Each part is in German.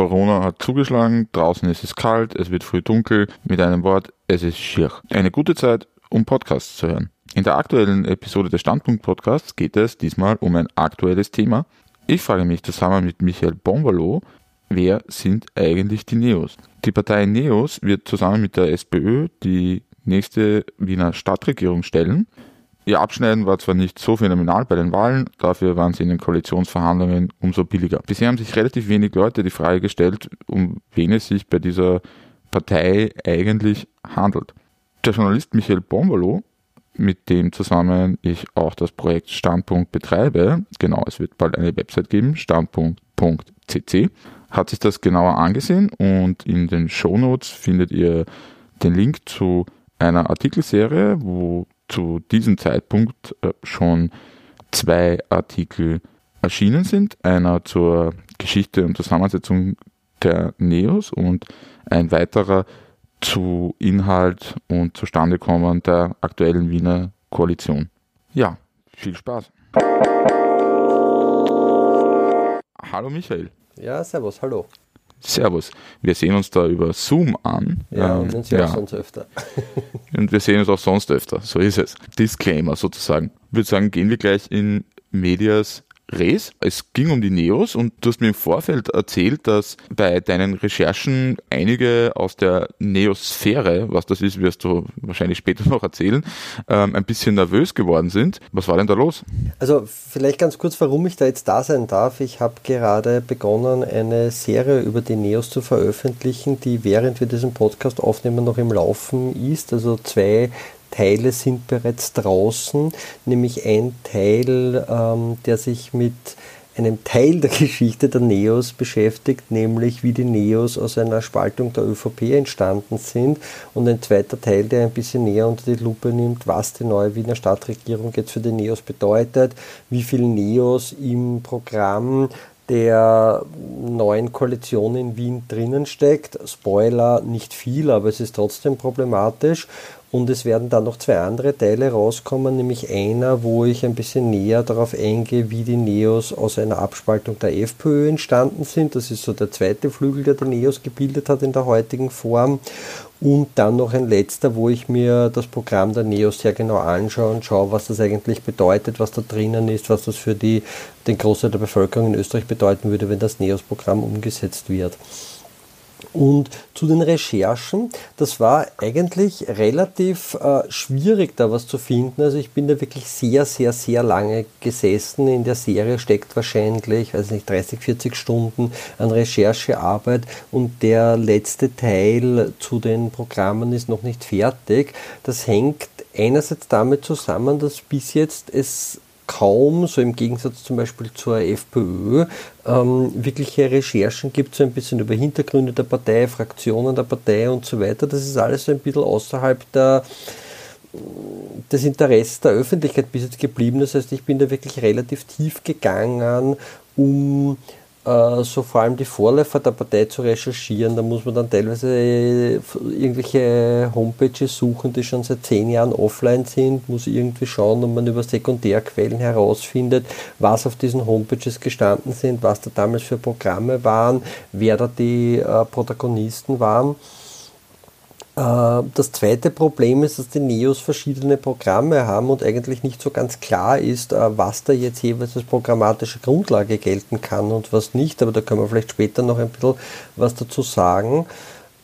Corona hat zugeschlagen, draußen ist es kalt, es wird früh dunkel. Mit einem Wort, es ist schier. Eine gute Zeit, um Podcasts zu hören. In der aktuellen Episode des Standpunkt Podcasts geht es diesmal um ein aktuelles Thema. Ich frage mich zusammen mit Michael Bombalo, wer sind eigentlich die Neos? Die Partei Neos wird zusammen mit der SPÖ die nächste Wiener Stadtregierung stellen. Ihr Abschneiden war zwar nicht so phänomenal bei den Wahlen, dafür waren sie in den Koalitionsverhandlungen umso billiger. Bisher haben sich relativ wenig Leute die Frage gestellt, um wen es sich bei dieser Partei eigentlich handelt. Der Journalist Michael Bombolo, mit dem zusammen ich auch das Projekt Standpunkt betreibe, genau, es wird bald eine Website geben, standpunkt.cc, hat sich das genauer angesehen und in den Shownotes findet ihr den Link zu einer Artikelserie, wo zu diesem Zeitpunkt äh, schon zwei Artikel erschienen sind. Einer zur Geschichte und Zusammensetzung der Neos und ein weiterer zu Inhalt und Zustandekommen der aktuellen Wiener Koalition. Ja, viel Spaß. Hallo Michael. Ja, servus, hallo. Servus. Wir sehen uns da über Zoom an. Ja, ähm, und uns ja, auch sonst öfter. und wir sehen uns auch sonst öfter. So ist es. Disclaimer sozusagen. Ich würde sagen, gehen wir gleich in Medias Res. Es ging um die Neos und du hast mir im Vorfeld erzählt, dass bei deinen Recherchen einige aus der Neosphäre, was das ist, wirst du wahrscheinlich später noch erzählen, ähm, ein bisschen nervös geworden sind. Was war denn da los? Also vielleicht ganz kurz, warum ich da jetzt da sein darf. Ich habe gerade begonnen, eine Serie über die Neos zu veröffentlichen, die während wir diesen Podcast aufnehmen noch im Laufen ist. Also zwei Teile sind bereits draußen, nämlich ein Teil, ähm, der sich mit einem Teil der Geschichte der Neos beschäftigt, nämlich wie die Neos aus einer Spaltung der ÖVP entstanden sind und ein zweiter Teil, der ein bisschen näher unter die Lupe nimmt, was die neue Wiener Stadtregierung jetzt für die Neos bedeutet, wie viele Neos im Programm der neuen Koalition in Wien drinnen steckt. Spoiler, nicht viel, aber es ist trotzdem problematisch. Und es werden dann noch zwei andere Teile rauskommen, nämlich einer, wo ich ein bisschen näher darauf eingehe, wie die Neos aus einer Abspaltung der FPÖ entstanden sind. Das ist so der zweite Flügel, der die Neos gebildet hat in der heutigen Form. Und dann noch ein letzter, wo ich mir das Programm der Neos sehr genau anschaue und schaue, was das eigentlich bedeutet, was da drinnen ist, was das für die, den Großteil der Bevölkerung in Österreich bedeuten würde, wenn das Neos-Programm umgesetzt wird. Und zu den Recherchen, das war eigentlich relativ äh, schwierig, da was zu finden. Also ich bin da wirklich sehr, sehr, sehr lange gesessen. In der Serie steckt wahrscheinlich, weiß nicht, 30, 40 Stunden an Recherchearbeit und der letzte Teil zu den Programmen ist noch nicht fertig. Das hängt einerseits damit zusammen, dass bis jetzt es kaum, so im Gegensatz zum Beispiel zur FPÖ, ähm, wirkliche Recherchen gibt, so ein bisschen über Hintergründe der Partei, Fraktionen der Partei und so weiter. Das ist alles so ein bisschen außerhalb der, des Interesses der Öffentlichkeit bis jetzt geblieben. Das heißt, ich bin da wirklich relativ tief gegangen, um so vor allem die Vorläufer der Partei zu recherchieren. Da muss man dann teilweise irgendwelche Homepages suchen, die schon seit zehn Jahren offline sind, muss irgendwie schauen, ob man über Sekundärquellen herausfindet, was auf diesen Homepages gestanden sind, was da damals für Programme waren, wer da die äh, Protagonisten waren. Äh, das zweite Problem ist, dass die Neos verschiedene Programme haben und eigentlich nicht so ganz klar ist, äh, was da jetzt jeweils als programmatische Grundlage gelten kann und was nicht. Aber da können wir vielleicht später noch ein bisschen was dazu sagen.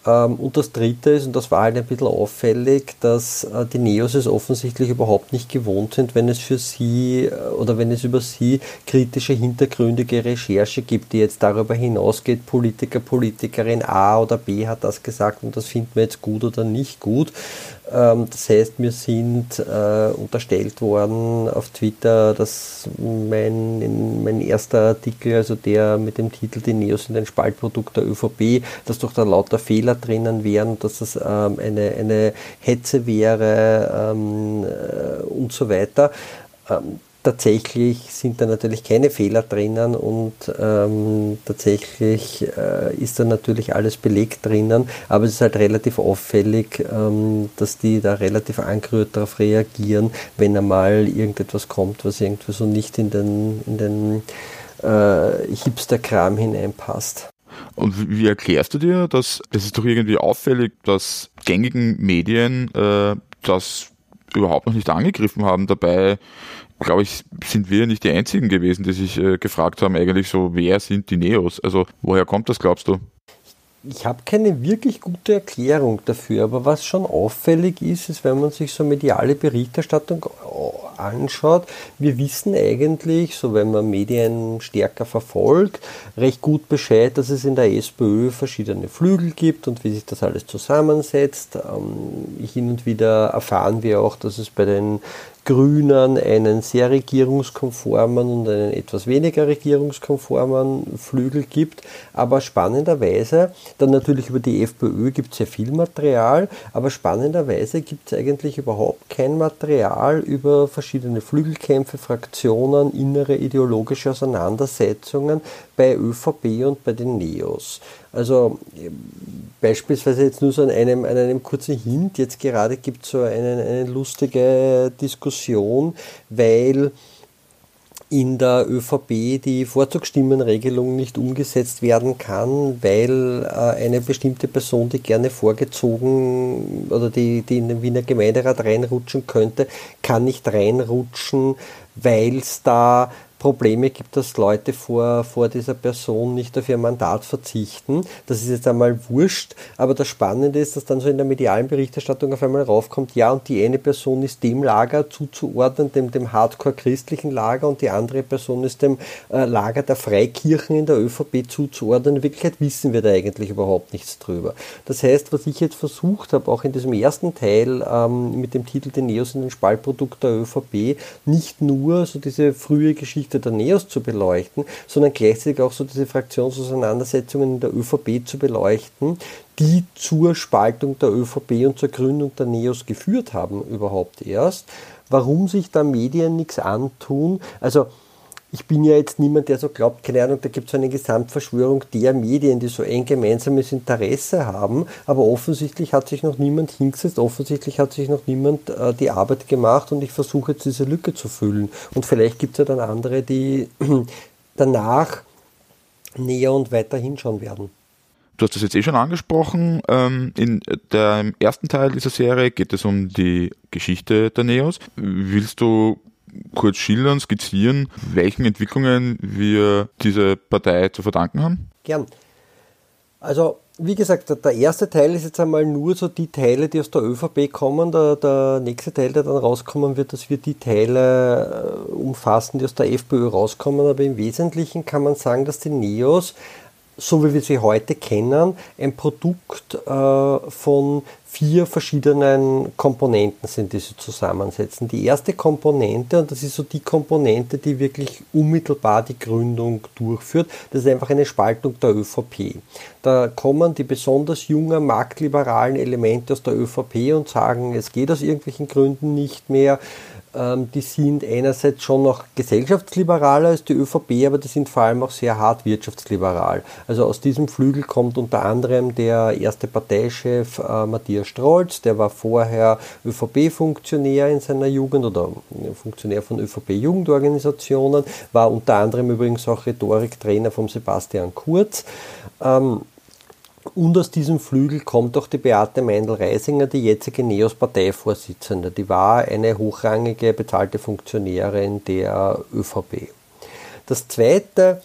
Ähm, und das Dritte ist, und das war halt ein bisschen auffällig, dass äh, die Neos es offensichtlich überhaupt nicht gewohnt sind, wenn es für sie äh, oder wenn es über sie kritische, hintergründige Recherche gibt, die jetzt darüber hinausgeht, Politiker, Politikerin A oder B hat das gesagt und das finden wir jetzt gut oder nicht gut. Ähm, das heißt, mir sind äh, unterstellt worden auf Twitter, dass mein, mein erster Artikel, also der mit dem Titel Die Neos sind ein Spaltprodukt der ÖVP, dass doch da lauter Fehler drinnen wären, dass das ähm, eine, eine Hetze wäre ähm, äh, und so weiter. Ähm, tatsächlich sind da natürlich keine Fehler drinnen und ähm, tatsächlich äh, ist da natürlich alles belegt drinnen, aber es ist halt relativ auffällig, ähm, dass die da relativ angerührt darauf reagieren, wenn einmal irgendetwas kommt, was irgendwie so nicht in den, in den äh, Hipster-Kram hineinpasst. Und wie erklärst du dir, dass es ist doch irgendwie auffällig, dass gängigen Medien äh, das überhaupt noch nicht angegriffen haben. Dabei, glaube ich, sind wir nicht die Einzigen gewesen, die sich äh, gefragt haben, eigentlich so, wer sind die Neos? Also woher kommt das, glaubst du? Ich habe keine wirklich gute Erklärung dafür, aber was schon auffällig ist, ist, wenn man sich so mediale Berichterstattung anschaut, wir wissen eigentlich, so wenn man Medien stärker verfolgt, recht gut Bescheid, dass es in der SPÖ verschiedene Flügel gibt und wie sich das alles zusammensetzt. Ähm, hin und wieder erfahren wir auch, dass es bei den Grünen einen sehr regierungskonformen und einen etwas weniger regierungskonformen Flügel gibt. Aber spannenderweise, dann natürlich über die FPÖ gibt es sehr viel Material, aber spannenderweise gibt es eigentlich überhaupt kein Material über verschiedene Flügelkämpfe, Fraktionen, innere ideologische Auseinandersetzungen bei ÖVP und bei den Neos. Also beispielsweise jetzt nur so an einem, an einem kurzen Hint, jetzt gerade gibt es so eine, eine lustige Diskussion, weil in der ÖVP die Vorzugsstimmenregelung nicht umgesetzt werden kann, weil äh, eine bestimmte Person, die gerne vorgezogen oder die, die in den Wiener Gemeinderat reinrutschen könnte, kann nicht reinrutschen, weil es da Probleme gibt, dass Leute vor, vor dieser Person nicht auf ihr Mandat verzichten. Das ist jetzt einmal wurscht, aber das Spannende ist, dass dann so in der medialen Berichterstattung auf einmal raufkommt, ja, und die eine Person ist dem Lager zuzuordnen, dem, dem hardcore-christlichen Lager, und die andere Person ist dem äh, Lager der Freikirchen in der ÖVP zuzuordnen. In Wirklichkeit wissen wir da eigentlich überhaupt nichts drüber. Das heißt, was ich jetzt versucht habe, auch in diesem ersten Teil ähm, mit dem Titel Den Neos in den Spaltprodukt der ÖVP, nicht nur so diese frühe Geschichte Geschichte der NEOS zu beleuchten, sondern gleichzeitig auch so diese Fraktionsauseinandersetzungen in der ÖVP zu beleuchten, die zur Spaltung der ÖVP und zur Gründung der NEOS geführt haben überhaupt erst. Warum sich da Medien nichts antun? Also ich bin ja jetzt niemand, der so glaubt, keine Ahnung, da gibt es eine Gesamtverschwörung der Medien, die so ein gemeinsames Interesse haben, aber offensichtlich hat sich noch niemand hingesetzt, offensichtlich hat sich noch niemand äh, die Arbeit gemacht und ich versuche jetzt diese Lücke zu füllen. Und vielleicht gibt es ja dann andere, die danach näher und weiter hinschauen werden. Du hast das jetzt eh schon angesprochen. Ähm, in dem ersten Teil dieser Serie geht es um die Geschichte der Neos. Willst du kurz schildern, skizzieren, welchen Entwicklungen wir diese Partei zu verdanken haben? Gern. Also, wie gesagt, der erste Teil ist jetzt einmal nur so die Teile, die aus der ÖVP kommen. Der, der nächste Teil, der dann rauskommen wird, dass wir die Teile äh, umfassen, die aus der FPÖ rauskommen. Aber im Wesentlichen kann man sagen, dass die Neos so wie wir sie heute kennen, ein Produkt äh, von vier verschiedenen Komponenten sind, die sie zusammensetzen. Die erste Komponente, und das ist so die Komponente, die wirklich unmittelbar die Gründung durchführt, das ist einfach eine Spaltung der ÖVP. Da kommen die besonders jungen marktliberalen Elemente aus der ÖVP und sagen, es geht aus irgendwelchen Gründen nicht mehr die sind einerseits schon noch gesellschaftsliberaler als die ÖVP, aber die sind vor allem auch sehr hart wirtschaftsliberal. Also aus diesem Flügel kommt unter anderem der erste Parteichef äh, Matthias Strolz, der war vorher ÖVP-Funktionär in seiner Jugend oder äh, Funktionär von ÖVP-Jugendorganisationen, war unter anderem übrigens auch Rhetoriktrainer von Sebastian Kurz. Ähm, und aus diesem Flügel kommt auch die Beate Meindl-Reisinger, die jetzige NEOS-Parteivorsitzende. Die war eine hochrangige bezahlte Funktionärin der ÖVP. Das zweite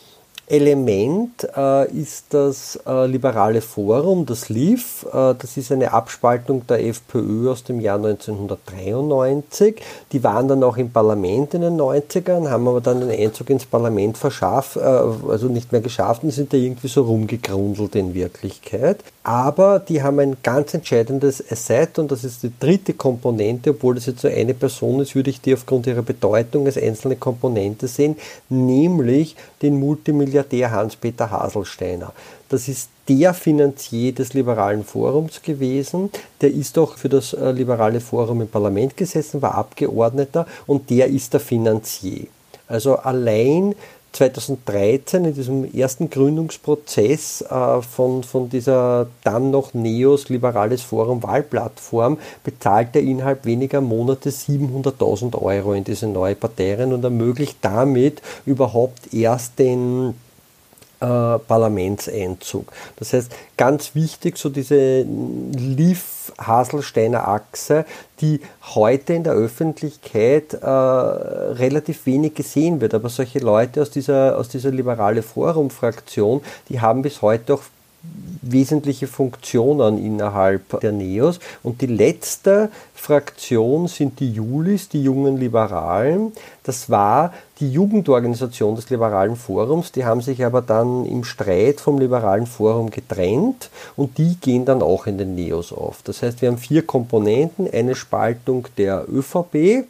Element äh, ist das äh, Liberale Forum, das LIF. Äh, das ist eine Abspaltung der FPÖ aus dem Jahr 1993. Die waren dann auch im Parlament in den 90ern, haben aber dann den Einzug ins Parlament verschafft, äh, also nicht mehr geschafft und sind da irgendwie so rumgegrundelt in Wirklichkeit. Aber die haben ein ganz entscheidendes Asset und das ist die dritte Komponente, obwohl das jetzt nur eine Person ist, würde ich die aufgrund ihrer Bedeutung als einzelne Komponente sehen, nämlich den Multimilliardär der Hans-Peter Haselsteiner. Das ist der Finanzier des Liberalen Forums gewesen. Der ist doch für das äh, Liberale Forum im Parlament gesessen, war Abgeordneter und der ist der Finanzier. Also allein 2013 in diesem ersten Gründungsprozess äh, von, von dieser dann noch Neos Liberales Forum Wahlplattform bezahlt er innerhalb weniger Monate 700.000 Euro in diese neue Partei und ermöglicht damit überhaupt erst den äh, Parlamentseinzug. Das heißt, ganz wichtig, so diese Liv-Haselsteiner Achse, die heute in der Öffentlichkeit äh, relativ wenig gesehen wird. Aber solche Leute aus dieser, aus dieser liberale Forum-Fraktion, die haben bis heute auch wesentliche Funktionen innerhalb der Neos. Und die letzte Fraktion sind die Julis, die jungen Liberalen. Das war die Jugendorganisation des Liberalen Forums. Die haben sich aber dann im Streit vom Liberalen Forum getrennt und die gehen dann auch in den Neos auf. Das heißt, wir haben vier Komponenten. Eine Spaltung der ÖVP,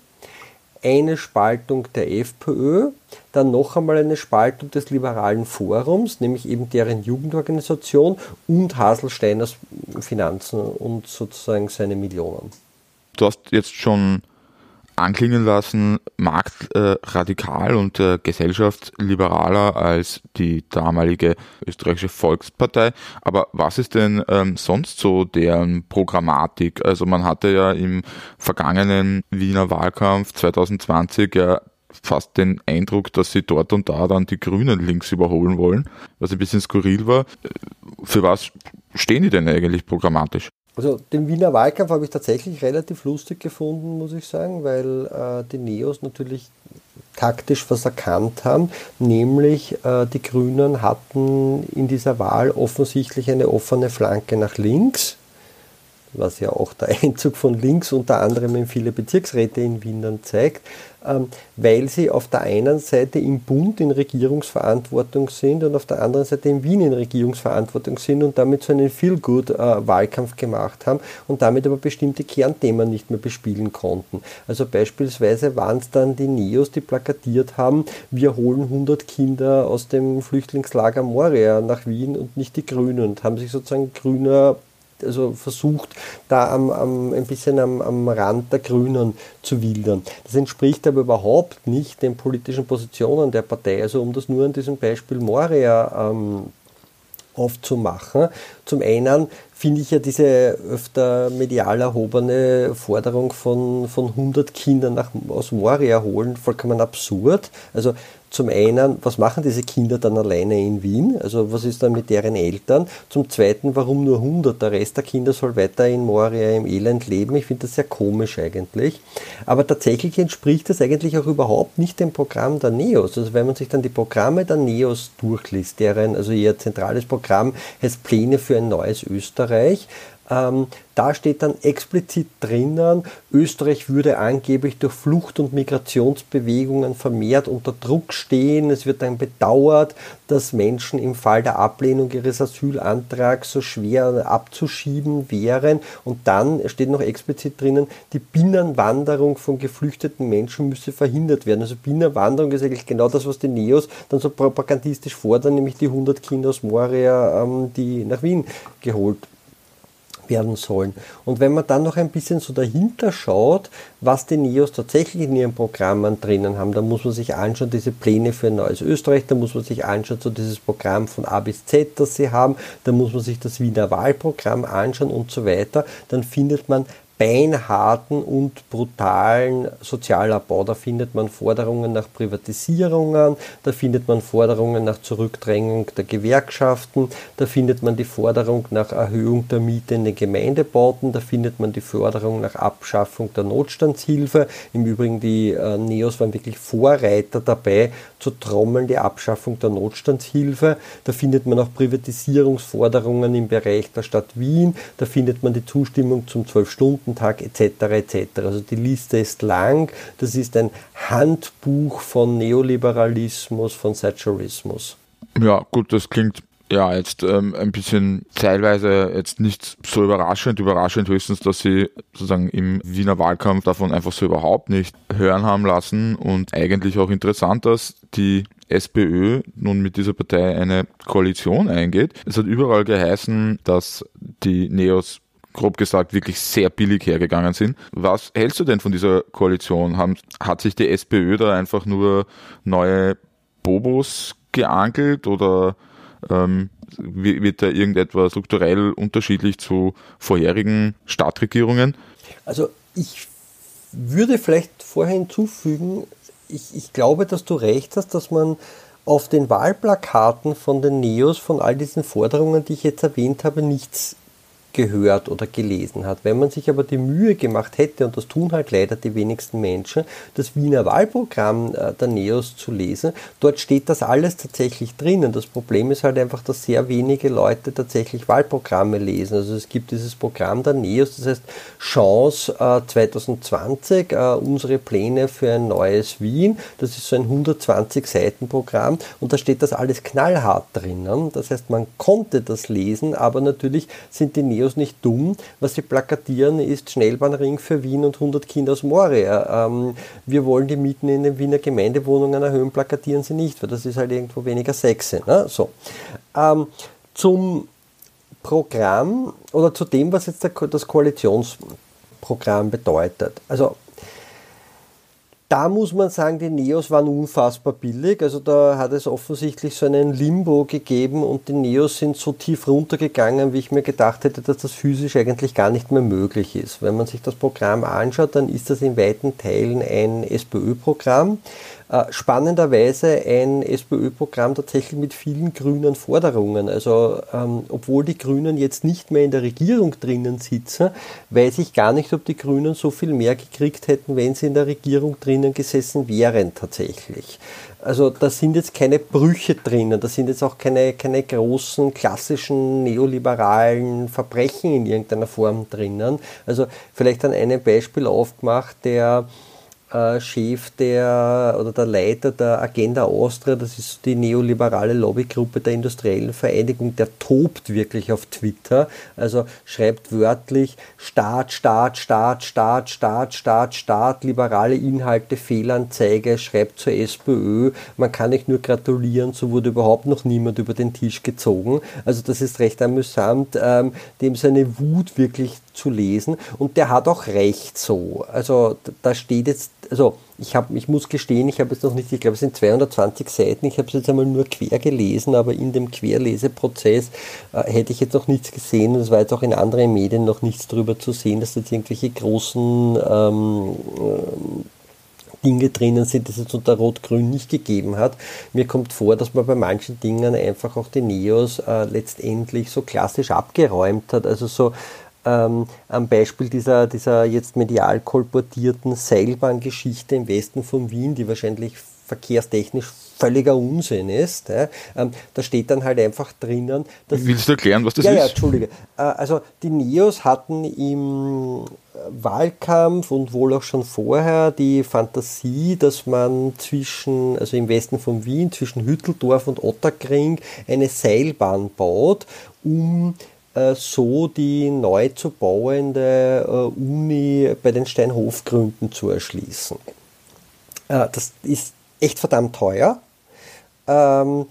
eine Spaltung der FPÖ, dann noch einmal eine Spaltung des liberalen Forums, nämlich eben deren Jugendorganisation und Haselsteiners Finanzen und sozusagen seine Millionen. Du hast jetzt schon anklingen lassen, marktradikal und äh, gesellschaftsliberaler als die damalige österreichische Volkspartei. Aber was ist denn ähm, sonst so deren Programmatik? Also man hatte ja im vergangenen Wiener Wahlkampf 2020 ja fast den Eindruck, dass sie dort und da dann die Grünen links überholen wollen, was ein bisschen skurril war. Für was stehen die denn eigentlich programmatisch? Also den Wiener Wahlkampf habe ich tatsächlich relativ lustig gefunden, muss ich sagen, weil äh, die Neos natürlich taktisch was erkannt haben, nämlich äh, die Grünen hatten in dieser Wahl offensichtlich eine offene Flanke nach links, was ja auch der Einzug von links unter anderem in viele Bezirksräte in Wien dann zeigt. Ähm, weil sie auf der einen Seite im Bund in Regierungsverantwortung sind und auf der anderen Seite in Wien in Regierungsverantwortung sind und damit so einen Feel-Good-Wahlkampf gemacht haben und damit aber bestimmte Kernthemen nicht mehr bespielen konnten. Also beispielsweise waren es dann die Neos, die plakatiert haben, wir holen 100 Kinder aus dem Flüchtlingslager Moria nach Wien und nicht die Grünen und haben sich sozusagen grüner also versucht, da am, am, ein bisschen am, am Rand der Grünen zu wildern. Das entspricht aber überhaupt nicht den politischen Positionen der Partei. Also um das nur an diesem Beispiel Moria ähm, aufzumachen. Zum einen finde ich ja diese öfter medial erhobene Forderung von, von 100 Kindern nach, aus Moria holen vollkommen absurd. Also zum einen, was machen diese Kinder dann alleine in Wien? Also was ist dann mit deren Eltern? Zum zweiten, warum nur 100? Der Rest der Kinder soll weiter in Moria im Elend leben. Ich finde das sehr komisch eigentlich. Aber tatsächlich entspricht das eigentlich auch überhaupt nicht dem Programm der NEOS. Also wenn man sich dann die Programme der NEOS durchliest, deren, also ihr zentrales Programm heißt Pläne für ein neues Österreich, ähm, da steht dann explizit drinnen, Österreich würde angeblich durch Flucht- und Migrationsbewegungen vermehrt unter Druck stehen. Es wird dann bedauert, dass Menschen im Fall der Ablehnung ihres Asylantrags so schwer abzuschieben wären. Und dann steht noch explizit drinnen, die Binnenwanderung von geflüchteten Menschen müsse verhindert werden. Also Binnenwanderung ist eigentlich genau das, was die Neos dann so propagandistisch fordern, nämlich die 100 Kinder aus Moria, ähm, die nach Wien geholt werden sollen. Und wenn man dann noch ein bisschen so dahinter schaut, was die NEOS tatsächlich in ihren Programmen drinnen haben, dann muss man sich anschauen, diese Pläne für ein neues Österreich, da muss man sich anschauen, so dieses Programm von A bis Z, das sie haben, da muss man sich das Wiener Wahlprogramm anschauen und so weiter, dann findet man beinharten und brutalen Sozialabbau. Da findet man Forderungen nach Privatisierungen, da findet man Forderungen nach Zurückdrängung der Gewerkschaften, da findet man die Forderung nach Erhöhung der Miete in den Gemeindebauten, da findet man die Forderung nach Abschaffung der Notstandshilfe. Im Übrigen, die äh, Neos waren wirklich Vorreiter dabei, zu trommeln, die Abschaffung der Notstandshilfe. Da findet man auch Privatisierungsforderungen im Bereich der Stadt Wien, da findet man die Zustimmung zum 12-Stunden Tag etc. etc. Also die Liste ist lang. Das ist ein Handbuch von Neoliberalismus, von Thatcherismus. Ja, gut, das klingt ja, jetzt ähm, ein bisschen teilweise jetzt nicht so überraschend, überraschend höchstens, dass sie sozusagen im Wiener Wahlkampf davon einfach so überhaupt nicht hören haben lassen und eigentlich auch interessant, dass die SPÖ nun mit dieser Partei eine Koalition eingeht. Es hat überall geheißen, dass die Neos grob gesagt wirklich sehr billig hergegangen sind. Was hältst du denn von dieser Koalition? Haben, hat sich die SPÖ da einfach nur neue Bobos geangelt oder ähm, wird da irgendetwas strukturell unterschiedlich zu vorherigen Stadtregierungen? Also ich würde vielleicht vorher hinzufügen, ich, ich glaube, dass du recht hast, dass man auf den Wahlplakaten von den Neos, von all diesen Forderungen, die ich jetzt erwähnt habe, nichts gehört oder gelesen hat. Wenn man sich aber die Mühe gemacht hätte, und das tun halt leider die wenigsten Menschen, das Wiener Wahlprogramm äh, der NEOS zu lesen, dort steht das alles tatsächlich drinnen. Das Problem ist halt einfach, dass sehr wenige Leute tatsächlich Wahlprogramme lesen. Also es gibt dieses Programm der NEOS, das heißt Chance 2020, äh, äh, unsere Pläne für ein neues Wien. Das ist so ein 120 Seiten Programm und da steht das alles knallhart drinnen. Das heißt, man konnte das lesen, aber natürlich sind die Neos nicht dumm. Was sie plakatieren, ist Schnellbahnring für Wien und 100 Kinder aus Moria. Ähm, wir wollen die Mieten in den Wiener Gemeindewohnungen erhöhen, plakatieren sie nicht, weil das ist halt irgendwo weniger sexy. Ne? So. Ähm, zum Programm oder zu dem, was jetzt das Koalitionsprogramm bedeutet. Also da muss man sagen, die Neos waren unfassbar billig. Also da hat es offensichtlich so einen Limbo gegeben und die Neos sind so tief runtergegangen, wie ich mir gedacht hätte, dass das physisch eigentlich gar nicht mehr möglich ist. Wenn man sich das Programm anschaut, dann ist das in weiten Teilen ein SPÖ-Programm. Äh, spannenderweise ein SPÖ-Programm tatsächlich mit vielen grünen Forderungen. Also ähm, obwohl die Grünen jetzt nicht mehr in der Regierung drinnen sitzen, weiß ich gar nicht, ob die Grünen so viel mehr gekriegt hätten, wenn sie in der Regierung drinnen gesessen wären tatsächlich. Also da sind jetzt keine Brüche drinnen, da sind jetzt auch keine, keine großen klassischen neoliberalen Verbrechen in irgendeiner Form drinnen. Also vielleicht an einem Beispiel aufgemacht, der Chef der oder der Leiter der Agenda Austria, das ist die neoliberale Lobbygruppe der industriellen Vereinigung, der tobt wirklich auf Twitter. Also schreibt wörtlich Staat, Staat, Staat, Staat, Staat, Staat, Staat, liberale Inhalte, Fehlanzeige, schreibt zur SPÖ. Man kann nicht nur gratulieren, so wurde überhaupt noch niemand über den Tisch gezogen. Also das ist recht amüsant, ähm, dem seine Wut wirklich zu lesen. Und der hat auch recht so. Also da steht jetzt, also ich, hab, ich muss gestehen, ich habe jetzt noch nicht, ich glaube es sind 220 Seiten, ich habe es jetzt einmal nur quer gelesen, aber in dem Querleseprozess äh, hätte ich jetzt noch nichts gesehen und es war jetzt auch in anderen Medien noch nichts darüber zu sehen, dass jetzt irgendwelche großen ähm, äh, Dinge drinnen sind, die es jetzt unter Rot-Grün nicht gegeben hat. Mir kommt vor, dass man bei manchen Dingen einfach auch die Neos äh, letztendlich so klassisch abgeräumt hat. Also so ähm, am Beispiel dieser, dieser jetzt medial kolportierten Seilbahngeschichte im Westen von Wien, die wahrscheinlich verkehrstechnisch völliger Unsinn ist. Ja. Ähm, da steht dann halt einfach drinnen. Dass Willst du erklären, was das ja, ist? Ja, Entschuldige. Äh, also die Neos hatten im Wahlkampf und wohl auch schon vorher die Fantasie, dass man zwischen, also im Westen von Wien, zwischen Hütteldorf und Otterkring eine Seilbahn baut, um so die neu zu bauende äh, Uni bei den Steinhofgründen zu erschließen. Äh, das ist echt verdammt teuer. Ähm,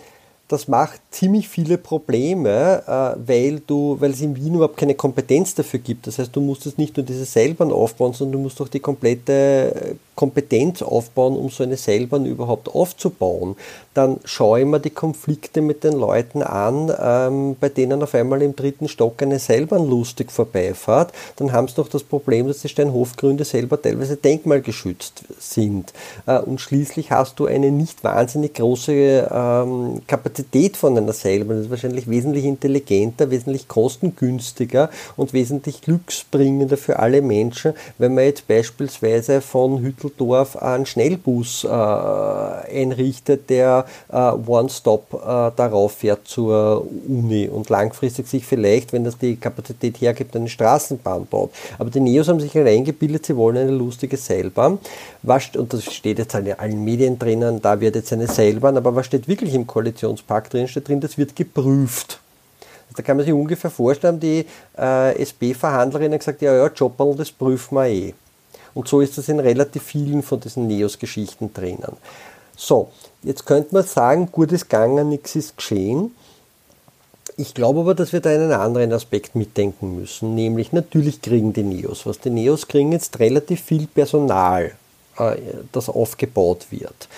das macht ziemlich viele Probleme, weil du, weil es in Wien überhaupt keine Kompetenz dafür gibt. Das heißt, du musst es nicht nur diese Seilbahn aufbauen, sondern du musst auch die komplette Kompetenz aufbauen, um so eine Seilbahn überhaupt aufzubauen, dann schaue ich mir die Konflikte mit den Leuten an, ähm, bei denen auf einmal im dritten Stock eine Seilbahn lustig vorbeifahrt. Dann haben sie noch das Problem, dass die Steinhofgründe selber teilweise denkmalgeschützt sind. Äh, und schließlich hast du eine nicht wahnsinnig große ähm, Kapazität von einer Seilbahn. Das ist wahrscheinlich wesentlich intelligenter, wesentlich kostengünstiger und wesentlich glücksbringender für alle Menschen, wenn man jetzt beispielsweise von Hüttel Düsseldorf einen Schnellbus äh, einrichtet, der äh, One-Stop äh, darauf fährt zur Uni und langfristig sich vielleicht, wenn das die Kapazität hergibt, eine Straßenbahn baut. Aber die Neos haben sich halt eingebildet, sie wollen eine lustige Seilbahn. Was, und das steht jetzt in allen Medien drinnen, da wird jetzt eine Seilbahn, aber was steht wirklich im Koalitionspakt drin? Steht drin, das wird geprüft. Da kann man sich ungefähr vorstellen, die äh, SB-Verhandlerin hat gesagt, ja, ja, Jobberl, das prüfen wir eh. Und so ist das in relativ vielen von diesen Neos-Geschichten drinnen. So, jetzt könnte man sagen, gut ist gegangen, nichts ist geschehen. Ich glaube aber, dass wir da einen anderen Aspekt mitdenken müssen, nämlich natürlich kriegen die Neos was. Die Neos kriegen jetzt relativ viel Personal, äh, das aufgebaut wird,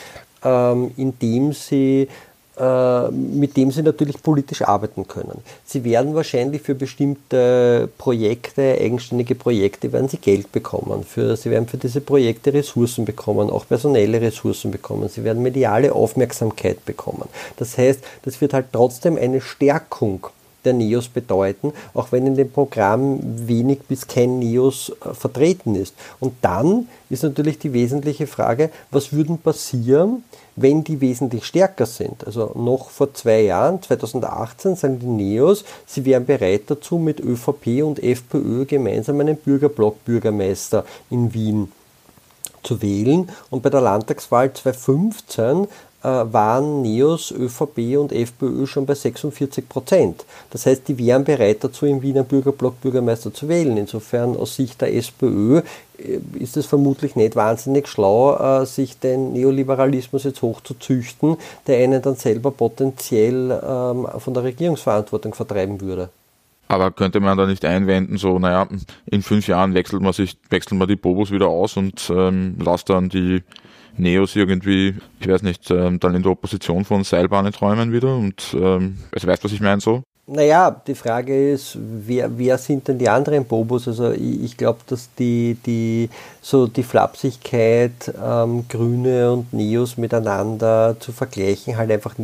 ähm, indem sie mit dem sie natürlich politisch arbeiten können. Sie werden wahrscheinlich für bestimmte Projekte, eigenständige Projekte, werden sie Geld bekommen. Für, sie werden für diese Projekte Ressourcen bekommen, auch personelle Ressourcen bekommen. Sie werden mediale Aufmerksamkeit bekommen. Das heißt, das wird halt trotzdem eine Stärkung der Neos bedeuten, auch wenn in dem Programm wenig bis kein Neos äh, vertreten ist. Und dann ist natürlich die wesentliche Frage, was würde passieren, wenn die wesentlich stärker sind. Also noch vor zwei Jahren, 2018, sagen die Neos, sie wären bereit dazu, mit ÖVP und FPÖ gemeinsam einen Bürgerblock-Bürgermeister in Wien zu wählen. Und bei der Landtagswahl 2015 äh, waren Neos, ÖVP und FPÖ schon bei 46 Prozent. Das heißt, die wären bereit dazu, im Wiener Bürgerblock Bürgermeister zu wählen. Insofern aus Sicht der SPÖ äh, ist es vermutlich nicht wahnsinnig schlau, äh, sich den Neoliberalismus jetzt hochzuzüchten, der einen dann selber potenziell ähm, von der Regierungsverantwortung vertreiben würde. Aber könnte man da nicht einwenden, so, naja, in fünf Jahren wechselt man sich, wechseln wir die Bobos wieder aus und ähm, lasst dann die Neos irgendwie, ich weiß nicht, ähm, dann in der Opposition von Seilbahnen träumen wieder und ähm, also weißt was ich meine so? Naja, die Frage ist, wer, wer sind denn die anderen Bobos? Also ich, ich glaube, dass die, die, so die Flapsigkeit, ähm, Grüne und Neos miteinander zu vergleichen, halt einfach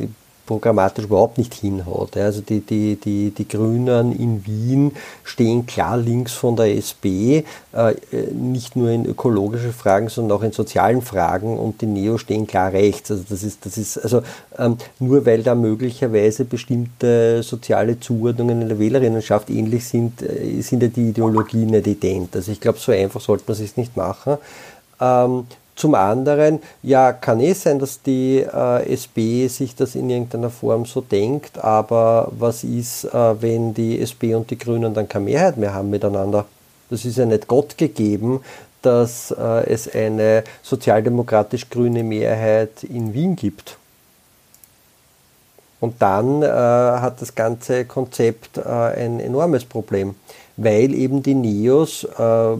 programmatisch überhaupt nicht hinhaut. Also die, die, die, die Grünen in Wien stehen klar links von der SP, äh, nicht nur in ökologischen Fragen, sondern auch in sozialen Fragen und die Neo stehen klar rechts. Also das ist, das ist also ähm, nur weil da möglicherweise bestimmte soziale Zuordnungen in der Wählerinnenschaft ähnlich sind, äh, sind ja die Ideologien nicht ident. Also ich glaube, so einfach sollte man es nicht machen. Zum anderen, ja, kann es sein, dass die äh, SB sich das in irgendeiner Form so denkt, aber was ist, äh, wenn die SB und die Grünen dann keine Mehrheit mehr haben miteinander? Das ist ja nicht Gott gegeben, dass äh, es eine sozialdemokratisch-grüne Mehrheit in Wien gibt. Und dann äh, hat das ganze Konzept äh, ein enormes Problem weil eben die Neos äh,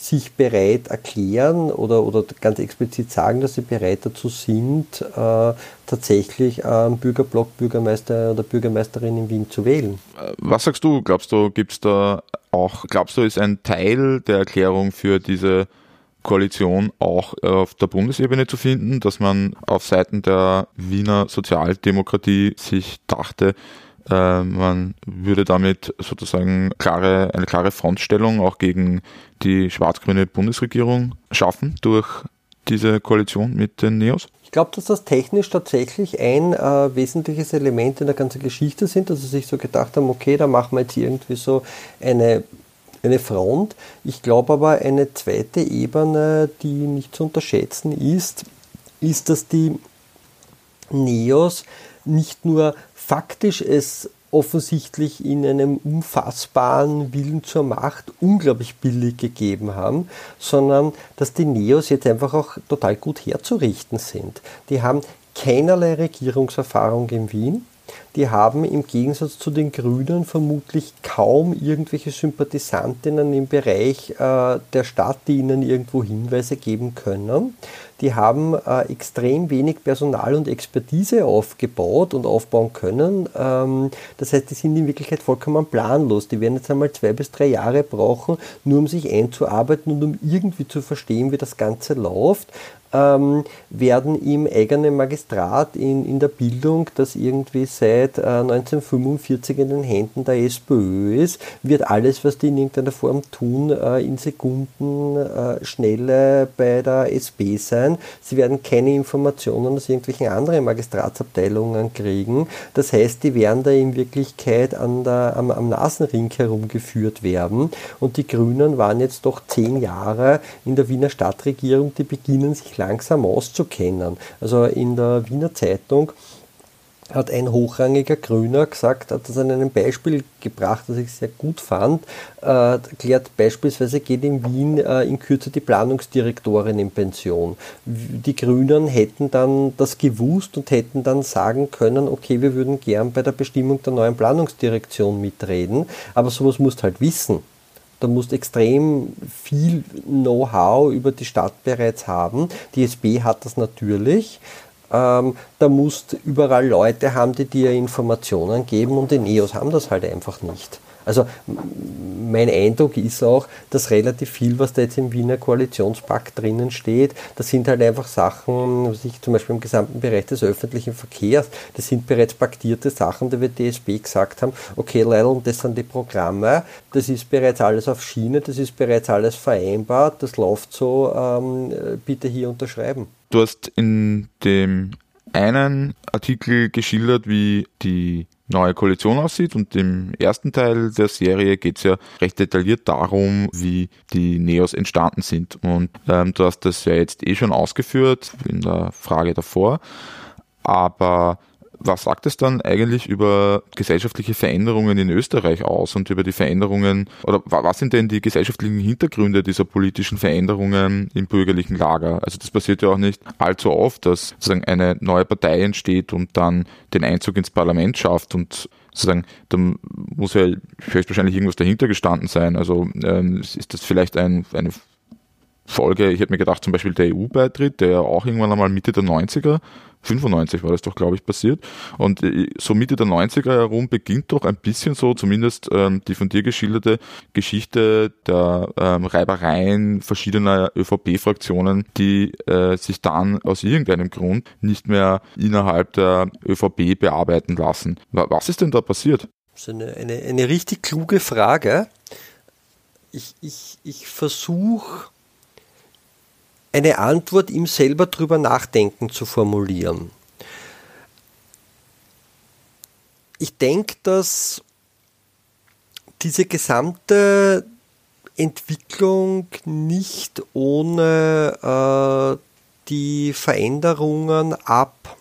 sich bereit erklären oder, oder ganz explizit sagen, dass sie bereit dazu sind, äh, tatsächlich einen Bürgerblock Bürgermeister oder Bürgermeisterin in Wien zu wählen. Äh, was sagst du? Glaubst du, gibt es da auch, glaubst du, ist ein Teil der Erklärung für diese Koalition auch auf der Bundesebene zu finden, dass man auf Seiten der Wiener Sozialdemokratie sich dachte, äh, man würde damit sozusagen klare, eine klare Frontstellung auch gegen die schwarz-grüne Bundesregierung schaffen durch diese Koalition mit den Neos? Ich glaube, dass das technisch tatsächlich ein äh, wesentliches Element in der ganzen Geschichte sind, dass sie sich so gedacht haben, okay, da machen wir jetzt irgendwie so eine, eine Front. Ich glaube aber, eine zweite Ebene, die nicht zu unterschätzen ist, ist, dass die Neos nicht nur faktisch es offensichtlich in einem unfassbaren Willen zur Macht unglaublich billig gegeben haben, sondern dass die Neos jetzt einfach auch total gut herzurichten sind. Die haben keinerlei Regierungserfahrung in Wien. Die haben im Gegensatz zu den Grünen vermutlich kaum irgendwelche Sympathisantinnen im Bereich äh, der Stadt, die ihnen irgendwo Hinweise geben können die haben äh, extrem wenig Personal und Expertise aufgebaut und aufbauen können. Ähm, das heißt, die sind in Wirklichkeit vollkommen planlos. Die werden jetzt einmal zwei bis drei Jahre brauchen, nur um sich einzuarbeiten und um irgendwie zu verstehen, wie das Ganze läuft ähm, werden im eigenen Magistrat in, in der Bildung, das irgendwie seit äh, 1945 in den Händen der SPÖ ist, wird alles, was die in irgendeiner Form tun, äh, in Sekunden äh, Schnelle bei der SP sein. Sie werden keine Informationen aus irgendwelchen anderen Magistratsabteilungen kriegen. Das heißt, die werden da in Wirklichkeit an der, am, am Nasenring herumgeführt werden. Und die Grünen waren jetzt doch zehn Jahre in der Wiener Stadtregierung, die beginnen sich langsam auszukennen. Also in der Wiener Zeitung hat ein hochrangiger Grüner gesagt, hat das an einem Beispiel gebracht, das ich sehr gut fand, äh, erklärt beispielsweise geht in Wien äh, in Kürze die Planungsdirektorin in Pension. Die Grünen hätten dann das gewusst und hätten dann sagen können, okay, wir würden gern bei der Bestimmung der neuen Planungsdirektion mitreden, aber sowas musst halt wissen. Da musst extrem viel Know-how über die Stadt bereits haben. Die SB hat das natürlich. Ähm, da musst überall Leute haben, die dir Informationen geben und die Neos haben das halt einfach nicht. Also mein Eindruck ist auch, dass relativ viel, was da jetzt im Wiener Koalitionspakt drinnen steht, das sind halt einfach Sachen, was ich zum Beispiel im gesamten Bereich des öffentlichen Verkehrs, das sind bereits paktierte Sachen, da wird DSB gesagt haben, okay Leute, das sind die Programme, das ist bereits alles auf Schiene, das ist bereits alles vereinbart, das läuft so, ähm, bitte hier unterschreiben. Du hast in dem einen Artikel geschildert, wie die neue Koalition aussieht und im ersten Teil der Serie geht es ja recht detailliert darum, wie die Neos entstanden sind. Und ähm, du hast das ja jetzt eh schon ausgeführt in der Frage davor. Aber was sagt es dann eigentlich über gesellschaftliche Veränderungen in Österreich aus und über die Veränderungen oder was sind denn die gesellschaftlichen Hintergründe dieser politischen Veränderungen im bürgerlichen Lager? Also das passiert ja auch nicht allzu oft, dass sozusagen eine neue Partei entsteht und dann den Einzug ins Parlament schafft und sozusagen, da muss ja höchstwahrscheinlich irgendwas dahinter gestanden sein. Also ähm, ist das vielleicht ein, eine Folge, ich hätte mir gedacht, zum Beispiel der EU-Beitritt, der auch irgendwann einmal Mitte der 90er 95 war das doch, glaube ich, passiert. Und äh, so Mitte der 90er herum beginnt doch ein bisschen so, zumindest ähm, die von dir geschilderte Geschichte der ähm, Reibereien verschiedener ÖVP-Fraktionen, die äh, sich dann aus irgendeinem Grund nicht mehr innerhalb der ÖVP bearbeiten lassen. Was ist denn da passiert? Das ist eine, eine, eine richtig kluge Frage. Ich, ich, ich versuche eine Antwort ihm selber drüber nachdenken zu formulieren. Ich denke, dass diese gesamte Entwicklung nicht ohne äh, die Veränderungen ab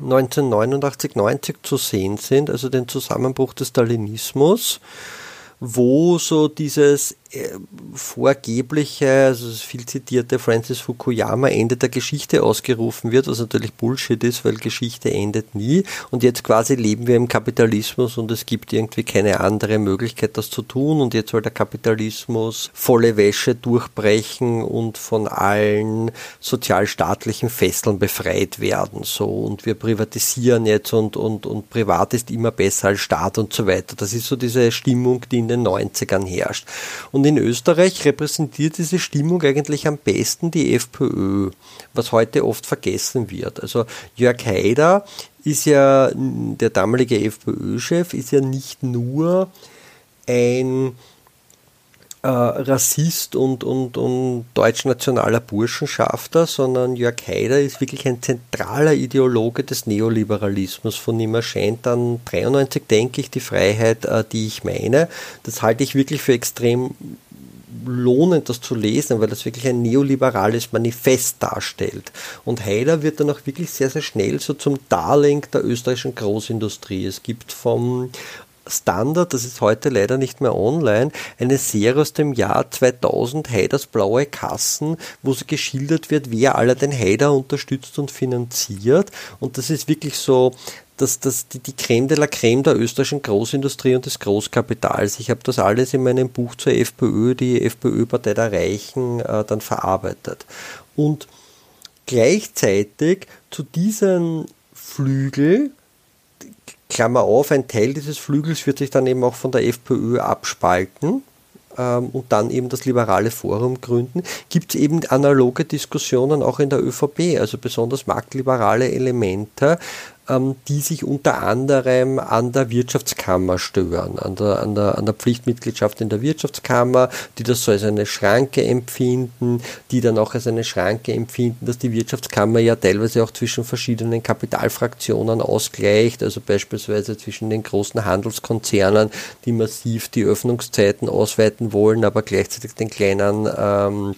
1989, 90 zu sehen sind, also den Zusammenbruch des Stalinismus, wo so dieses äh, vorgebliche, also das viel zitierte Francis Fukuyama Ende der Geschichte ausgerufen wird, was natürlich Bullshit ist, weil Geschichte endet nie. Und jetzt quasi leben wir im Kapitalismus und es gibt irgendwie keine andere Möglichkeit, das zu tun. Und jetzt soll der Kapitalismus volle Wäsche durchbrechen und von allen sozialstaatlichen Fesseln befreit werden. So und wir privatisieren jetzt und, und, und privat ist immer besser als Staat und so weiter. Das ist so diese Stimmung, die in den 90ern herrscht. Und und in Österreich repräsentiert diese Stimmung eigentlich am besten die FPÖ, was heute oft vergessen wird. Also Jörg Haider ist ja, der damalige FPÖ-Chef, ist ja nicht nur ein äh, Rassist und, und, und deutschnationaler Burschenschafter, sondern Jörg Haider ist wirklich ein zentraler Ideologe des Neoliberalismus. Von ihm erscheint dann 93, denke ich, die Freiheit, äh, die ich meine. Das halte ich wirklich für extrem lohnend, das zu lesen, weil das wirklich ein neoliberales Manifest darstellt. Und Haider wird dann auch wirklich sehr, sehr schnell so zum Darling der österreichischen Großindustrie. Es gibt vom Standard, das ist heute leider nicht mehr online, eine Serie aus dem Jahr 2000, Haiders blaue Kassen, wo so geschildert wird, wer alle den Haider unterstützt und finanziert. Und das ist wirklich so, dass das die, die Creme de la Creme der österreichischen Großindustrie und des Großkapitals. Ich habe das alles in meinem Buch zur FPÖ, die FPÖ-Partei der Reichen, äh, dann verarbeitet. Und gleichzeitig zu diesen Flügel Klammer auf, ein Teil dieses Flügels wird sich dann eben auch von der FPÖ abspalten ähm, und dann eben das liberale Forum gründen, gibt es eben analoge Diskussionen auch in der ÖVP, also besonders marktliberale Elemente, die sich unter anderem an der Wirtschaftskammer stören, an der, an, der, an der Pflichtmitgliedschaft in der Wirtschaftskammer, die das so als eine Schranke empfinden, die dann auch als eine Schranke empfinden, dass die Wirtschaftskammer ja teilweise auch zwischen verschiedenen Kapitalfraktionen ausgleicht, also beispielsweise zwischen den großen Handelskonzernen, die massiv die Öffnungszeiten ausweiten wollen, aber gleichzeitig den kleinen ähm,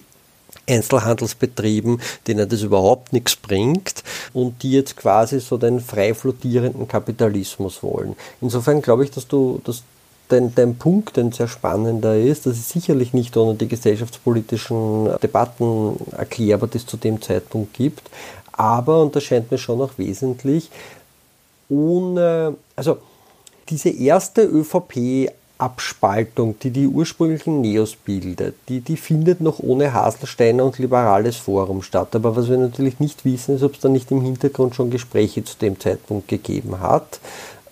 Einzelhandelsbetrieben, denen das überhaupt nichts bringt und die jetzt quasi so den frei flottierenden Kapitalismus wollen. Insofern glaube ich, dass du, dass dein, dein Punkt ein sehr spannender ist, dass es sicherlich nicht ohne die gesellschaftspolitischen Debatten erklärbar das zu dem Zeitpunkt gibt, aber, und das scheint mir schon auch wesentlich, ohne, also diese erste ÖVP Abspaltung, die die ursprünglichen Neos bildet, die, die findet noch ohne Haselsteiner und liberales Forum statt. Aber was wir natürlich nicht wissen, ist, ob es da nicht im Hintergrund schon Gespräche zu dem Zeitpunkt gegeben hat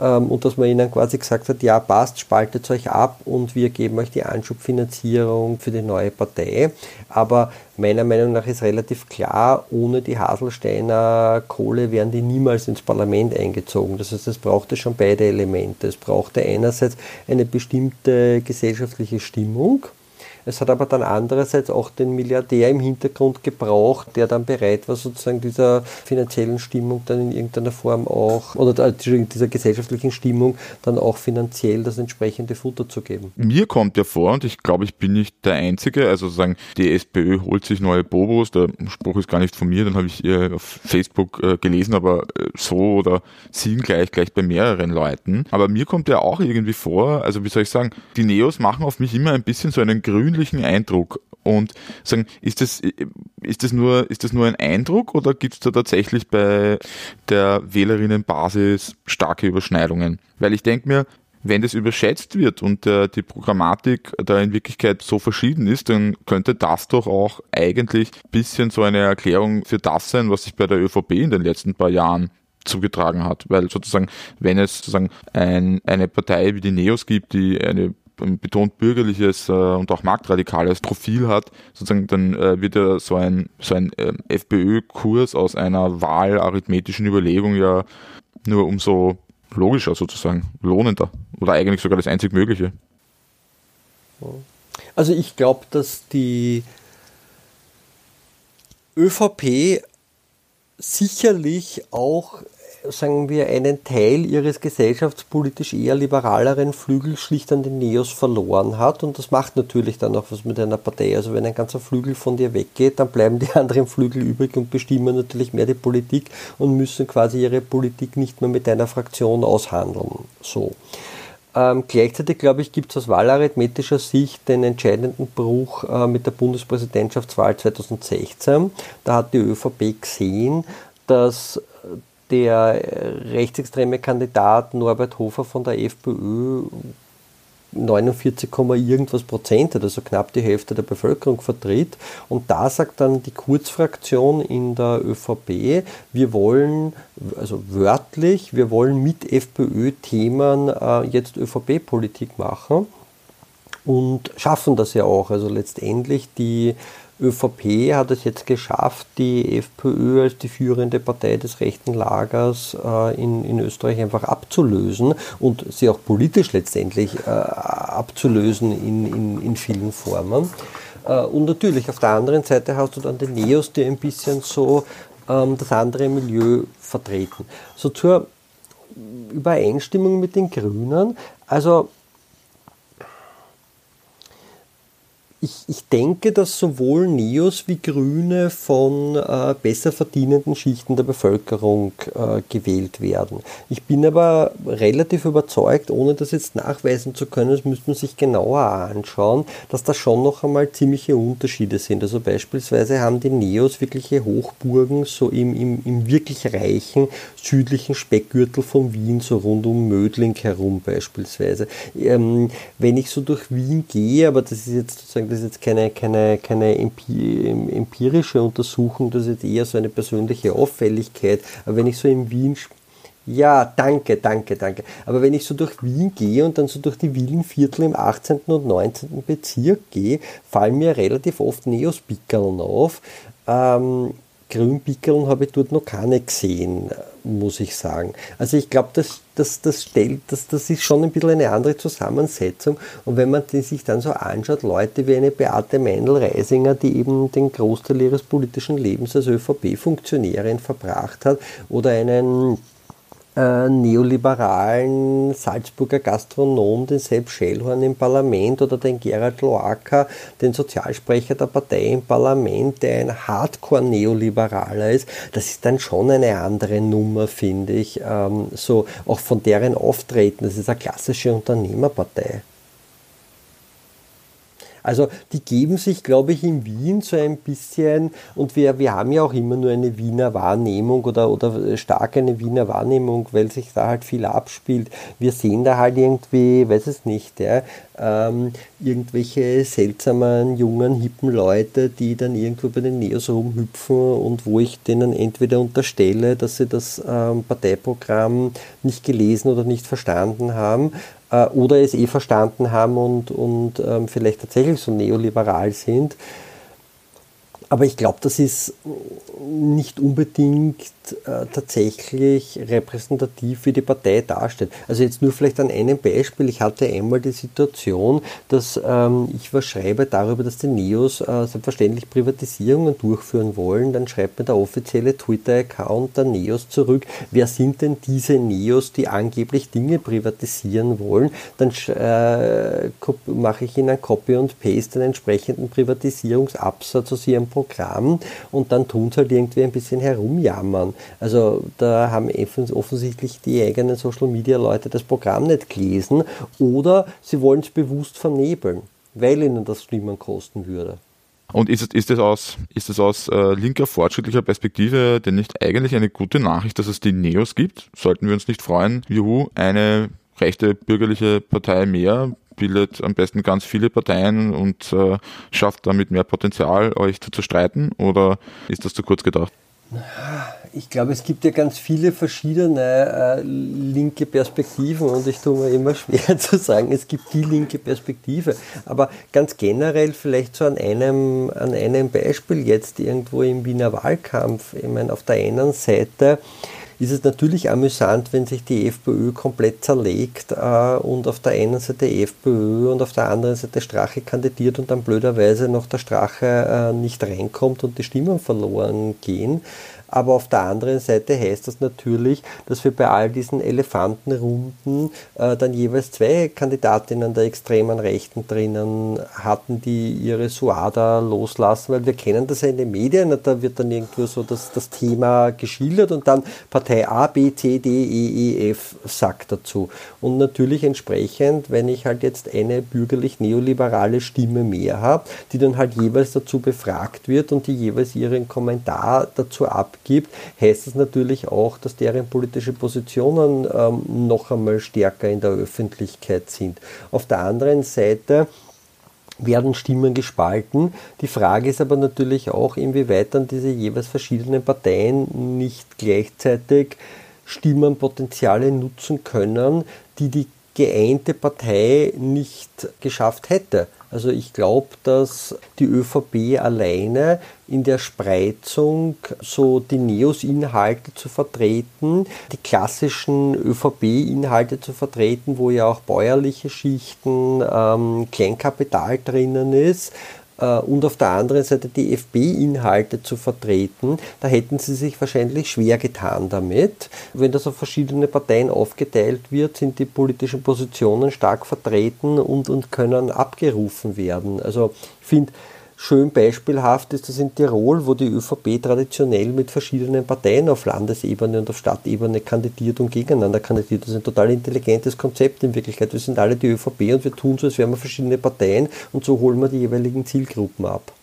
ähm, und dass man ihnen quasi gesagt hat, ja passt, spaltet euch ab und wir geben euch die Anschubfinanzierung für die neue Partei. Aber meiner Meinung nach ist relativ klar, ohne die Haselsteiner Kohle wären die niemals ins Parlament eingezogen. Das heißt, es brauchte schon beide Elemente. Es brauchte einerseits eine bestimmte gesellschaftliche Stimmung, es hat aber dann andererseits auch den Milliardär im Hintergrund gebraucht, der dann bereit war, sozusagen dieser finanziellen Stimmung dann in irgendeiner Form auch, oder dieser gesellschaftlichen Stimmung dann auch finanziell das entsprechende Futter zu geben. Mir kommt ja vor, und ich glaube, ich bin nicht der Einzige, also sagen, die SPÖ holt sich neue Bobos, der Spruch ist gar nicht von mir, den habe ich auf Facebook äh, gelesen, aber äh, so oder gleich, gleich bei mehreren Leuten. Aber mir kommt ja auch irgendwie vor, also wie soll ich sagen, die Neos machen auf mich immer ein bisschen so einen grünen persönlichen Eindruck und sagen, ist das, ist das nur, ist das nur ein Eindruck oder gibt es da tatsächlich bei der Wählerinnenbasis starke Überschneidungen? Weil ich denke mir, wenn das überschätzt wird und äh, die Programmatik da in Wirklichkeit so verschieden ist, dann könnte das doch auch eigentlich ein bisschen so eine Erklärung für das sein, was sich bei der ÖVP in den letzten paar Jahren zugetragen hat. Weil sozusagen, wenn es sozusagen ein, eine Partei wie die Neos gibt, die eine ein betont bürgerliches äh, und auch marktradikales Profil hat, sozusagen dann äh, wird ja so ein, so ein äh, FPÖ-Kurs aus einer wahlarithmetischen Überlegung ja nur umso logischer sozusagen, lohnender oder eigentlich sogar das einzig Mögliche. Also ich glaube, dass die ÖVP sicherlich auch sagen wir, einen Teil ihres gesellschaftspolitisch eher liberaleren Flügels schlicht an den Neos verloren hat. Und das macht natürlich dann auch was mit einer Partei. Also wenn ein ganzer Flügel von dir weggeht, dann bleiben die anderen Flügel übrig und bestimmen natürlich mehr die Politik und müssen quasi ihre Politik nicht mehr mit einer Fraktion aushandeln. So. Ähm, gleichzeitig, glaube ich, gibt es aus wahlarithmetischer Sicht den entscheidenden Bruch äh, mit der Bundespräsidentschaftswahl 2016. Da hat die ÖVP gesehen, dass der rechtsextreme Kandidat Norbert Hofer von der FPÖ 49, irgendwas Prozent, also knapp die Hälfte der Bevölkerung vertritt. Und da sagt dann die Kurzfraktion in der ÖVP, wir wollen, also wörtlich, wir wollen mit FPÖ-Themen äh, jetzt ÖVP-Politik machen und schaffen das ja auch. Also letztendlich die ÖVP hat es jetzt geschafft, die FPÖ als die führende Partei des rechten Lagers äh, in, in Österreich einfach abzulösen und sie auch politisch letztendlich äh, abzulösen in, in, in vielen Formen. Äh, und natürlich auf der anderen Seite hast du dann den Neos, die ein bisschen so ähm, das andere Milieu vertreten. So zur Übereinstimmung mit den Grünen. Also ich, ich denke, dass sowohl Neos wie Grüne von äh, besser verdienenden Schichten der Bevölkerung äh, gewählt werden. Ich bin aber relativ überzeugt, ohne das jetzt nachweisen zu können, das müsste man sich genauer anschauen, dass da schon noch einmal ziemliche Unterschiede sind. Also beispielsweise haben die Neos wirkliche Hochburgen so im, im, im wirklich reichen südlichen Speckgürtel von Wien, so rund um Mödling herum beispielsweise. Ähm, wenn ich so durch Wien gehe, aber das ist jetzt sozusagen das ist jetzt keine, keine, keine empirische Untersuchung, das ist eher so eine persönliche Auffälligkeit. Aber wenn ich so in Wien ja, danke, danke, danke. Aber wenn ich so durch Wien gehe und dann so durch die Villenviertel im 18. und 19. Bezirk gehe, fallen mir relativ oft Neospickeln auf. Ähm, Grünpickeln habe ich dort noch keine gesehen, muss ich sagen. Also ich glaube, das, das, das, stellt, das, das ist schon ein bisschen eine andere Zusammensetzung. Und wenn man sich dann so anschaut, Leute wie eine Beate Meindl-Reisinger, die eben den Großteil ihres politischen Lebens als ÖVP-Funktionärin verbracht hat, oder einen äh, neoliberalen Salzburger Gastronom, den Sepp Schellhorn im Parlament oder den Gerhard Loacker, den Sozialsprecher der Partei im Parlament, der ein Hardcore-Neoliberaler ist, das ist dann schon eine andere Nummer, finde ich. Ähm, so auch von deren Auftreten, das ist eine klassische Unternehmerpartei. Also die geben sich, glaube ich, in Wien so ein bisschen, und wir, wir haben ja auch immer nur eine Wiener Wahrnehmung oder, oder stark eine Wiener Wahrnehmung, weil sich da halt viel abspielt. Wir sehen da halt irgendwie, weiß es nicht, ja, ähm, irgendwelche seltsamen, jungen, hippen Leute, die dann irgendwo bei den Neos rumhüpfen und wo ich denen entweder unterstelle, dass sie das ähm, Parteiprogramm nicht gelesen oder nicht verstanden haben äh, oder es eh verstanden haben und, und ähm, vielleicht tatsächlich so neoliberal sind. Aber ich glaube, das ist nicht unbedingt äh, tatsächlich repräsentativ, wie die Partei darstellt. Also jetzt nur vielleicht an einem Beispiel. Ich hatte einmal die Situation, dass ähm, ich was schreibe darüber, dass die Neos äh, selbstverständlich Privatisierungen durchführen wollen. Dann schreibt mir der offizielle Twitter-Account der Neos zurück, wer sind denn diese Neos, die angeblich Dinge privatisieren wollen. Dann äh, mache ich ihnen Copy und Paste einen entsprechenden Privatisierungsabsatz aus ihrem Programm und dann tun sie halt irgendwie ein bisschen herumjammern. Also da haben offensichtlich die eigenen Social Media Leute das Programm nicht gelesen oder sie wollen es bewusst vernebeln, weil ihnen das Stimmen kosten würde. Und ist ist es aus, ist es aus äh, linker fortschrittlicher Perspektive denn nicht eigentlich eine gute Nachricht, dass es die Neos gibt? Sollten wir uns nicht freuen, juhu, eine rechte bürgerliche Partei mehr, bildet am besten ganz viele Parteien und äh, schafft damit mehr Potenzial, euch zu zerstreiten? Oder ist das zu kurz gedacht? Ich glaube, es gibt ja ganz viele verschiedene äh, linke Perspektiven und ich tue mir immer schwer zu sagen, es gibt die linke Perspektive. Aber ganz generell vielleicht so an einem, an einem Beispiel jetzt irgendwo im Wiener Wahlkampf. Ich meine, auf der einen Seite ist es natürlich amüsant, wenn sich die FPÖ komplett zerlegt äh, und auf der einen Seite FPÖ und auf der anderen Seite Strache kandidiert und dann blöderweise noch der Strache äh, nicht reinkommt und die Stimmen verloren gehen. Aber auf der anderen Seite heißt das natürlich, dass wir bei all diesen Elefantenrunden äh, dann jeweils zwei Kandidatinnen der extremen Rechten drinnen hatten, die ihre Suada loslassen, weil wir kennen das ja in den Medien, da wird dann irgendwo so das, das Thema geschildert und dann Partei A, B, C, D, E, E, F sagt dazu. Und natürlich entsprechend, wenn ich halt jetzt eine bürgerlich-neoliberale Stimme mehr habe, die dann halt jeweils dazu befragt wird und die jeweils ihren Kommentar dazu abgibt, gibt, heißt es natürlich auch, dass deren politische Positionen ähm, noch einmal stärker in der Öffentlichkeit sind. Auf der anderen Seite werden Stimmen gespalten. Die Frage ist aber natürlich auch, inwieweit dann diese jeweils verschiedenen Parteien nicht gleichzeitig Stimmenpotenziale nutzen können, die die geeinte Partei nicht geschafft hätte. Also ich glaube, dass die ÖVP alleine in der Spreizung so die Neos-Inhalte zu vertreten, die klassischen ÖVP-Inhalte zu vertreten, wo ja auch bäuerliche Schichten, ähm, Kleinkapital drinnen ist, und auf der anderen Seite die FB-Inhalte zu vertreten, da hätten sie sich wahrscheinlich schwer getan damit. Wenn das auf verschiedene Parteien aufgeteilt wird, sind die politischen Positionen stark vertreten und, und können abgerufen werden. Also ich finde, schön beispielhaft ist das in Tirol, wo die ÖVP traditionell mit verschiedenen Parteien auf Landesebene und auf Stadtebene kandidiert und gegeneinander kandidiert. Das ist ein total intelligentes Konzept in Wirklichkeit. Wir sind alle die ÖVP und wir tun so, als wären wir verschiedene Parteien und so holen wir die jeweiligen Zielgruppen ab.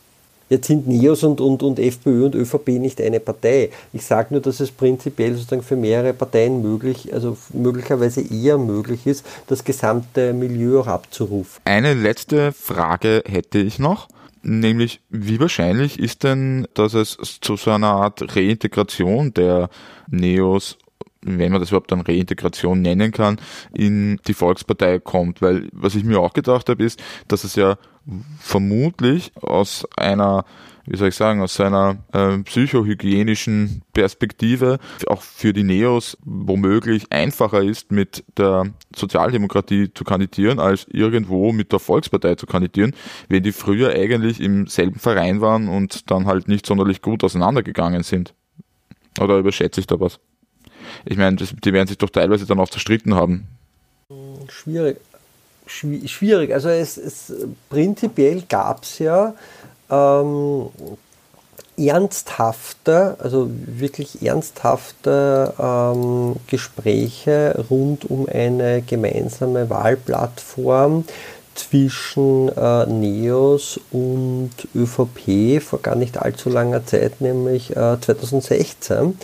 Jetzt sind NEOS und, und, und FPÖ und ÖVP nicht eine Partei. Ich sage nur, dass es prinzipiell sozusagen für mehrere Parteien möglich, also möglicherweise eher möglich ist, das gesamte Milieu auch abzurufen. Eine letzte Frage hätte ich noch. Nämlich, wie wahrscheinlich ist denn, dass es zu so einer Art Reintegration der Neos wenn man das überhaupt dann Reintegration nennen kann, in die Volkspartei kommt. Weil was ich mir auch gedacht habe, ist, dass es ja vermutlich aus einer wie soll ich sagen, aus seiner äh, psychohygienischen Perspektive auch für die Neos womöglich einfacher ist, mit der Sozialdemokratie zu kandidieren, als irgendwo mit der Volkspartei zu kandidieren, wenn die früher eigentlich im selben Verein waren und dann halt nicht sonderlich gut auseinandergegangen sind. Oder überschätze ich da was? Ich meine, die werden sich doch teilweise dann auch zerstritten haben. Schwierig. Schwierig. Also es, es prinzipiell gab es ja ähm, ernsthafte, also wirklich ernsthafte ähm, Gespräche rund um eine gemeinsame Wahlplattform zwischen äh, NEOS und ÖVP vor gar nicht allzu langer Zeit, nämlich äh, 2016.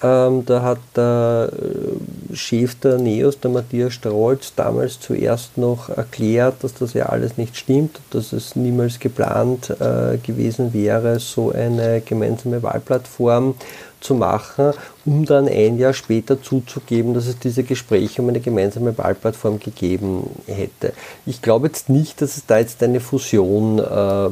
Ähm, da hat der äh, Chef der NEOS, der Matthias Strolz, damals zuerst noch erklärt, dass das ja alles nicht stimmt, dass es niemals geplant äh, gewesen wäre, so eine gemeinsame Wahlplattform zu machen, um dann ein Jahr später zuzugeben, dass es diese Gespräche um eine gemeinsame Wahlplattform gegeben hätte. Ich glaube jetzt nicht, dass es da jetzt eine Fusion äh,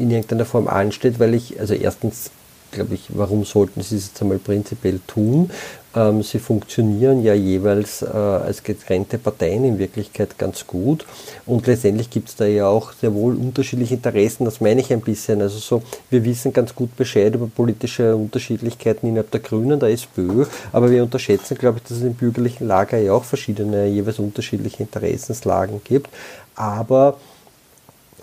in irgendeiner Form ansteht, weil ich, also erstens glaube ich, warum sollten sie es jetzt einmal prinzipiell tun? Ähm, sie funktionieren ja jeweils äh, als getrennte Parteien in Wirklichkeit ganz gut und letztendlich gibt es da ja auch sehr wohl unterschiedliche Interessen, das meine ich ein bisschen. Also so, wir wissen ganz gut Bescheid über politische Unterschiedlichkeiten innerhalb der Grünen, der SPÖ, aber wir unterschätzen, glaube ich, dass es im bürgerlichen Lager ja auch verschiedene, jeweils unterschiedliche Interessenslagen gibt. Aber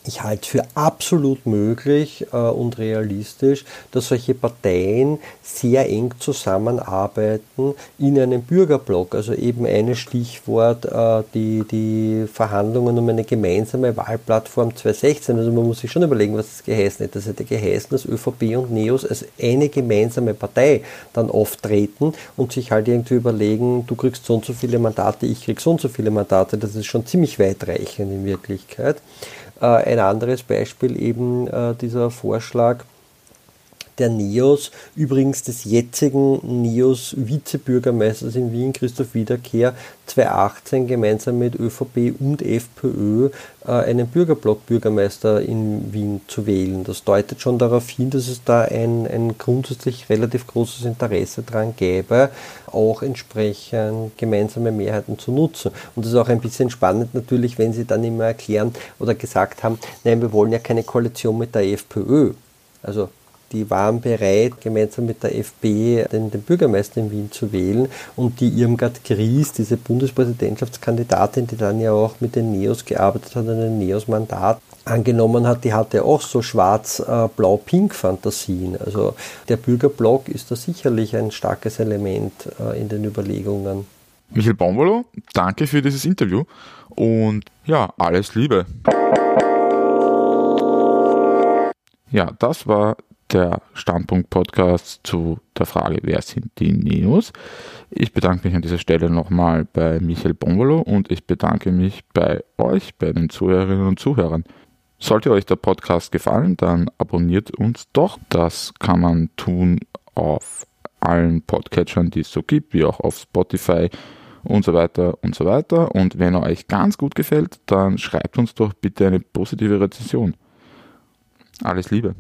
ich halte für absolut möglich äh, und realistisch, dass solche Parteien sehr eng zusammenarbeiten in einem Bürgerblock. Also eben ein Stichwort, äh, die, die Verhandlungen um eine gemeinsame Wahlplattform 2016. Also man muss sich schon überlegen, was das geheißen hätte. Das hätte geheißen, dass ÖVP und NEOS als eine gemeinsame Partei dann auftreten und sich halt irgendwie überlegen, du kriegst so und so viele Mandate, ich krieg so und so viele Mandate. Das ist schon ziemlich weitreichend in Wirklichkeit. Äh, ein anderes Beispiel eben äh, dieser Vorschlag der NEOS, übrigens des jetzigen NEOS Vizebürgermeisters in Wien, Christoph Wiederkehr, 2018 gemeinsam mit ÖVP und FPÖ äh, einen Bürgerblock-Bürgermeister in Wien zu wählen. Das deutet schon darauf hin, dass es da ein, ein grundsätzlich relativ großes Interesse daran gäbe, auch entsprechend gemeinsame Mehrheiten zu nutzen. Und das ist auch ein bisschen spannend natürlich, wenn Sie dann immer erklären oder gesagt haben, nein, wir wollen ja keine Koalition mit der FPÖ. Also die waren bereit, gemeinsam mit der FP den, den Bürgermeister in Wien zu wählen und die Irmgard Gries, diese Bundespräsidentschaftskandidatin, die dann ja auch mit den Neos gearbeitet hat, ein Neos-Mandat angenommen hat, die hatte auch so schwarz-blau-pink-Fantasien. Also der Bürgerblock ist da sicherlich ein starkes Element äh, in den Überlegungen. Michael Baumwollo, danke für dieses Interview und ja, alles Liebe. Ja, das war der Standpunkt-Podcast zu der Frage, wer sind die Neos. Ich bedanke mich an dieser Stelle nochmal bei Michael Bonvolo und ich bedanke mich bei euch, bei den Zuhörerinnen und Zuhörern. Sollte euch der Podcast gefallen, dann abonniert uns doch. Das kann man tun auf allen Podcatchern, die es so gibt, wie auch auf Spotify und so weiter und so weiter. Und wenn er euch ganz gut gefällt, dann schreibt uns doch bitte eine positive Rezension. Alles Liebe.